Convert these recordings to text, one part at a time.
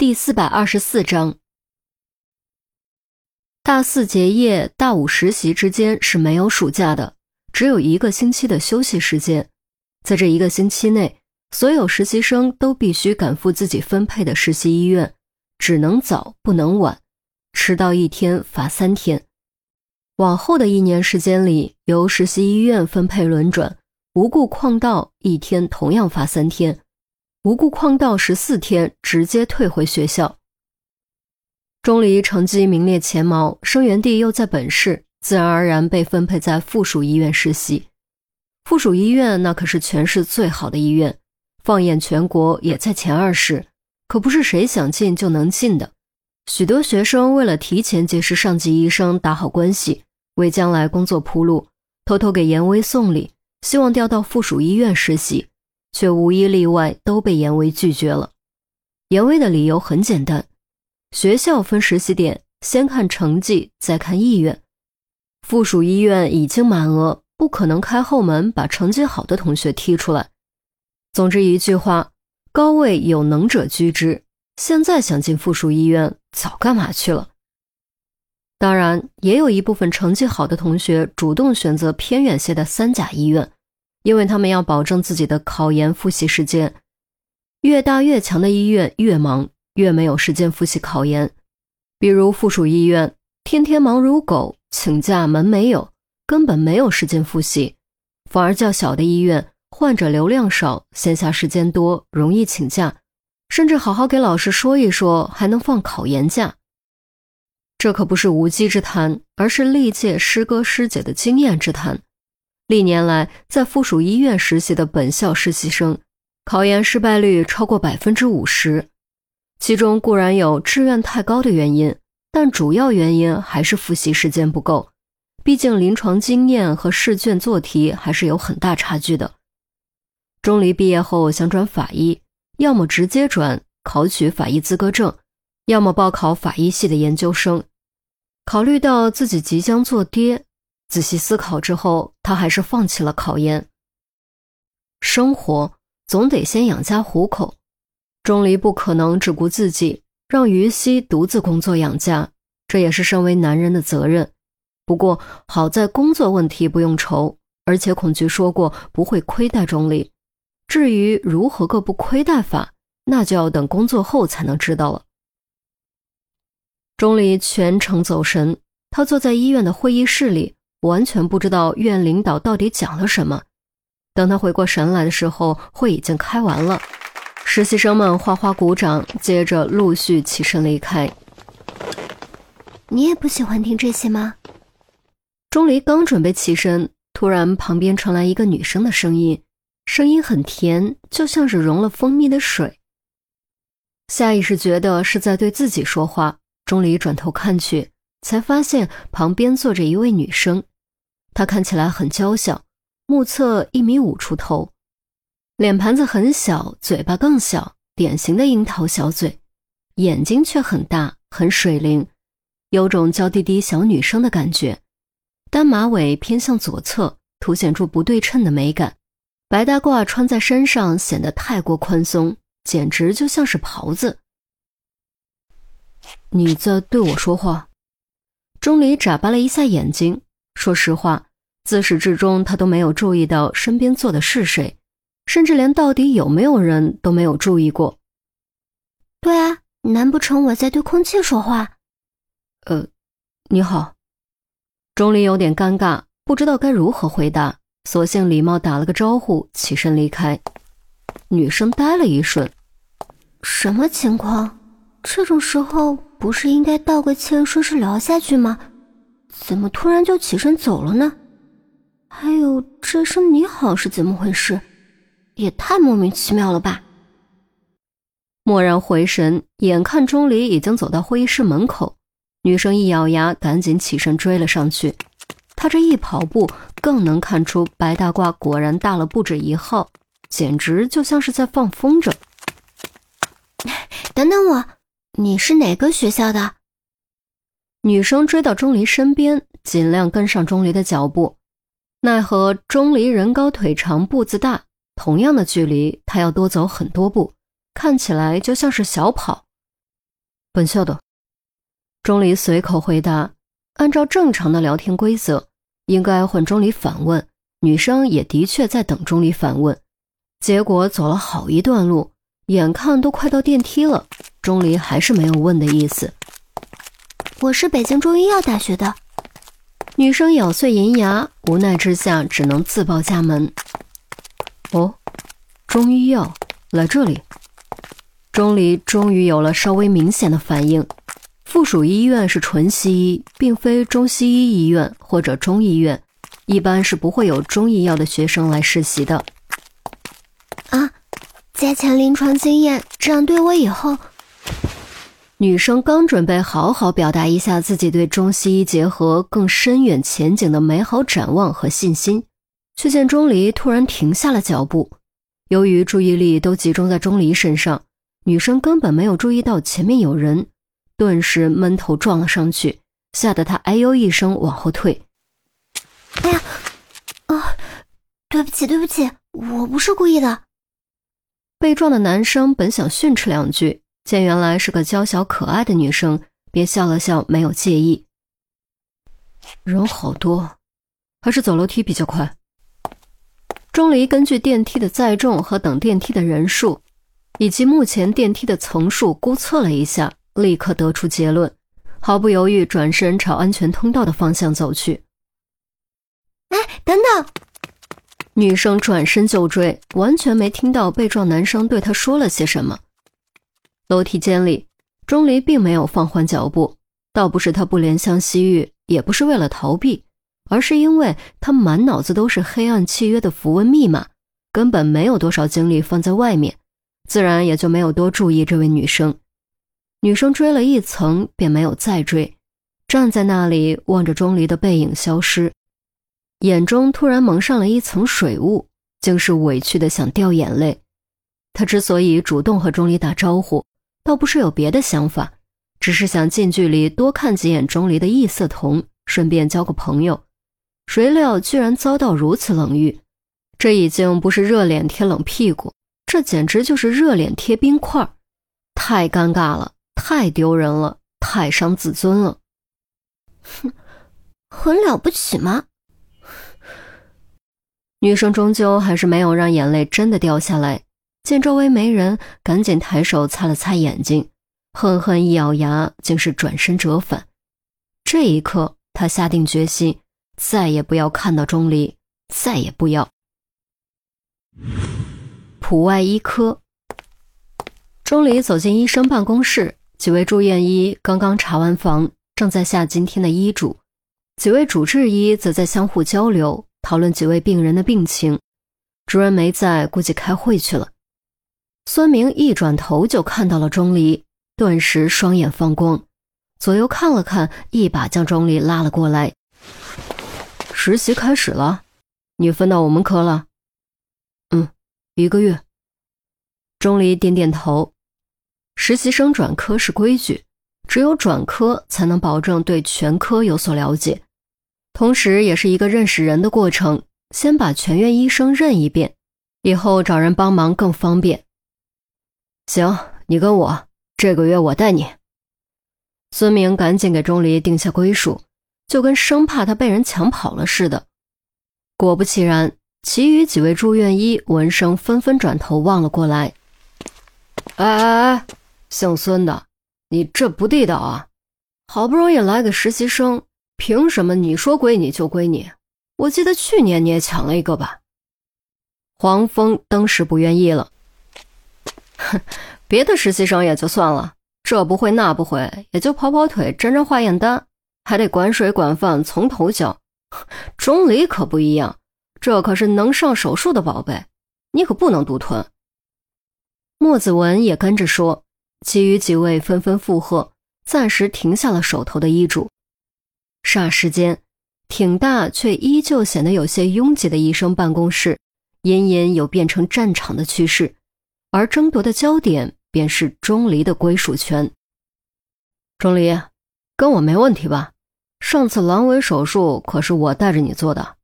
第四百二十四章，大四结业、大五实习之间是没有暑假的，只有一个星期的休息时间。在这一个星期内，所有实习生都必须赶赴自己分配的实习医院，只能早不能晚，迟到一天罚三天。往后的一年时间里，由实习医院分配轮转，无故旷到一天同样罚三天。无故旷到十四天，直接退回学校。钟离成绩名列前茅，生源地又在本市，自然而然被分配在附属医院实习。附属医院那可是全市最好的医院，放眼全国也在前二十，可不是谁想进就能进的。许多学生为了提前结识上级医生，打好关系，为将来工作铺路，偷偷给严威送礼，希望调到附属医院实习。却无一例外都被严威拒绝了。严威的理由很简单：学校分实习点，先看成绩，再看意愿。附属医院已经满额，不可能开后门把成绩好的同学踢出来。总之一句话，高位有能者居之。现在想进附属医院，早干嘛去了？当然，也有一部分成绩好的同学主动选择偏远些的三甲医院。因为他们要保证自己的考研复习时间，越大越强的医院越忙，越没有时间复习考研。比如附属医院，天天忙如狗，请假门没有，根本没有时间复习；反而较小的医院，患者流量少，闲暇时间多，容易请假，甚至好好给老师说一说，还能放考研假。这可不是无稽之谈，而是历届师哥师姐的经验之谈。历年来，在附属医院实习的本校实习生，考研失败率超过百分之五十。其中固然有志愿太高的原因，但主要原因还是复习时间不够。毕竟临床经验和试卷做题还是有很大差距的。钟离毕业后想转法医，要么直接转考取法医资格证，要么报考法医系的研究生。考虑到自己即将做爹。仔细思考之后，他还是放弃了考研。生活总得先养家糊口，钟离不可能只顾自己，让于西独自工作养家，这也是身为男人的责任。不过好在工作问题不用愁，而且孔局说过不会亏待钟离。至于如何个不亏待法，那就要等工作后才能知道了。钟离全程走神，他坐在医院的会议室里。完全不知道院领导到底讲了什么。等他回过神来的时候，会已经开完了。实习生们哗哗鼓掌，接着陆续起身离开。你也不喜欢听这些吗？钟离刚准备起身，突然旁边传来一个女生的声音，声音很甜，就像是融了蜂蜜的水。下意识觉得是在对自己说话，钟离转头看去，才发现旁边坐着一位女生。她看起来很娇小，目测一米五出头，脸盘子很小，嘴巴更小，典型的樱桃小嘴，眼睛却很大，很水灵，有种娇滴滴小女生的感觉。单马尾偏向左侧，凸显出不对称的美感。白大褂穿在身上显得太过宽松，简直就像是袍子。你在对我说话？钟离眨巴了一下眼睛。说实话，自始至终他都没有注意到身边坐的是谁，甚至连到底有没有人都没有注意过。对啊，难不成我在对空气说话？呃，你好。钟离有点尴尬，不知道该如何回答，索性礼貌打了个招呼，起身离开。女生呆了一瞬，什么情况？这种时候不是应该道个歉，顺势聊下去吗？怎么突然就起身走了呢？还有这声你好是怎么回事？也太莫名其妙了吧！蓦然回神，眼看钟离已经走到会议室门口，女生一咬牙，赶紧起身追了上去。她这一跑步，更能看出白大褂果然大了不止一号，简直就像是在放风筝。等等我，你是哪个学校的？女生追到钟离身边，尽量跟上钟离的脚步，奈何钟离人高腿长，步子大，同样的距离，他要多走很多步，看起来就像是小跑。本校的。钟离随口回答。按照正常的聊天规则，应该换钟离反问。女生也的确在等钟离反问。结果走了好一段路，眼看都快到电梯了，钟离还是没有问的意思。我是北京中医药大学的。女生咬碎银牙，无奈之下只能自报家门。哦，中医药来这里。钟离终于有了稍微明显的反应。附属医院是纯西医，并非中西医医院或者中医院，一般是不会有中医药的学生来实习的。啊，加强临床经验，这样对我以后……女生刚准备好好表达一下自己对中西医结合更深远前景的美好展望和信心，却见钟离突然停下了脚步。由于注意力都集中在钟离身上，女生根本没有注意到前面有人。顿时闷头撞了上去，吓得他哎呦一声往后退。哎呀，啊，对不起，对不起，我不是故意的。被撞的男生本想训斥两句，见原来是个娇小可爱的女生，便笑了笑，没有介意。人好多，还是走楼梯比较快。钟离根据电梯的载重和等电梯的人数，以及目前电梯的层数估测了一下。立刻得出结论，毫不犹豫转身朝安全通道的方向走去。哎，等等！女生转身就追，完全没听到被撞男生对她说了些什么。楼梯间里，钟离并没有放缓脚步，倒不是他不怜香惜玉，也不是为了逃避，而是因为他满脑子都是黑暗契约的符文密码，根本没有多少精力放在外面，自然也就没有多注意这位女生。女生追了一层，便没有再追，站在那里望着钟离的背影消失，眼中突然蒙上了一层水雾，竟是委屈的想掉眼泪。他之所以主动和钟离打招呼，倒不是有别的想法，只是想近距离多看几眼钟离的异色瞳，顺便交个朋友。谁料居然遭到如此冷遇，这已经不是热脸贴冷屁股，这简直就是热脸贴冰块，太尴尬了。太丢人了，太伤自尊了。哼，很了不起吗？女生终究还是没有让眼泪真的掉下来。见周围没人，赶紧抬手擦了擦眼睛，恨恨一咬牙，竟是转身折返。这一刻，他下定决心，再也不要看到钟离，再也不要。普外医科，钟离走进医生办公室。几位住院医刚刚查完房，正在下今天的医嘱；几位主治医则在相互交流，讨论几位病人的病情。主任没在，估计开会去了。孙明一转头就看到了钟离，顿时双眼放光，左右看了看，一把将钟离拉了过来。实习开始了，你分到我们科了？嗯，一个月。钟离点点头。实习生转科是规矩，只有转科才能保证对全科有所了解，同时也是一个认识人的过程。先把全院医生认一遍，以后找人帮忙更方便。行，你跟我，这个月我带你。孙明赶紧给钟离定下归属，就跟生怕他被人抢跑了似的。果不其然，其余几位住院医闻声纷纷转头望了过来。哎哎哎！姓孙的，你这不地道啊！好不容易来个实习生，凭什么你说归你就归你？我记得去年你也抢了一个吧？黄蜂当时不愿意了。哼，别的实习生也就算了，这不会那不会，也就跑跑腿、沾沾化验单，还得管水管饭，从头教。钟离可不一样，这可是能上手术的宝贝，你可不能独吞。莫子文也跟着说。其余几位纷纷附和，暂时停下了手头的医嘱。霎时间，挺大却依旧显得有些拥挤的医生办公室，隐隐有变成战场的趋势，而争夺的焦点便是钟离的归属权。钟离，跟我没问题吧？上次阑尾手术可是我带着你做的。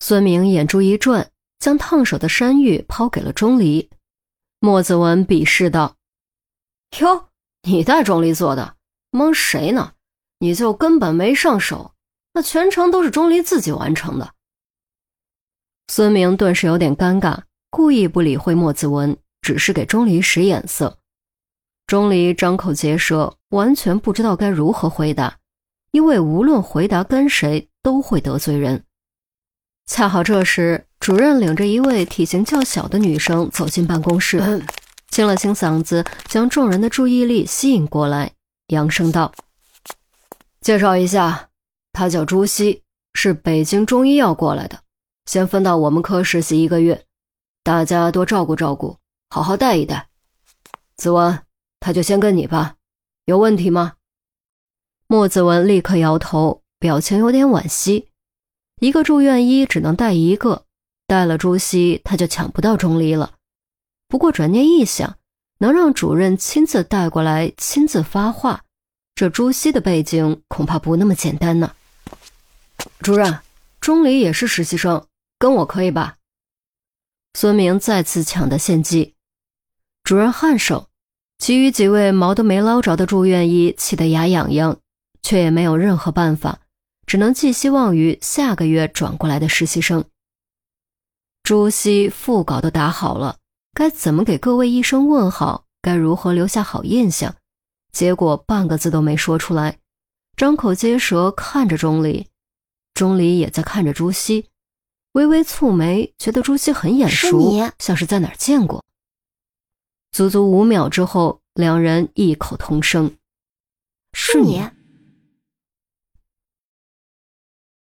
孙明眼珠一转，将烫手的山芋抛给了钟离。莫子文鄙视道。哟，你带钟离做的，蒙谁呢？你就根本没上手，那全程都是钟离自己完成的。孙明顿时有点尴尬，故意不理会莫子文，只是给钟离使眼色。钟离张口结舌，完全不知道该如何回答，因为无论回答跟谁都会得罪人。恰好这时，主任领着一位体型较小的女生走进办公室，清了清嗓子，将众人的注意力吸引过来，扬声道：“介绍一下，她叫朱熹，是北京中医药过来的，先分到我们科实习一个月，大家多照顾照顾，好好带一带。子文，他就先跟你吧，有问题吗？”莫子文立刻摇头，表情有点惋惜。一个住院医只能带一个，带了朱熹，他就抢不到钟离了。不过转念一想，能让主任亲自带过来，亲自发话，这朱熹的背景恐怕不那么简单呢。主任，钟离也是实习生，跟我可以吧？孙明再次抢得先机，主任颔首，其余几位毛都没捞着的住院医气得牙痒痒，却也没有任何办法。只能寄希望于下个月转过来的实习生。朱熹副稿都打好了，该怎么给各位医生问好？该如何留下好印象？结果半个字都没说出来，张口结舌看着钟离，钟离也在看着朱熹，微微蹙眉，觉得朱熹很眼熟，像是在哪儿见过。足足五秒之后，两人异口同声：“是你。”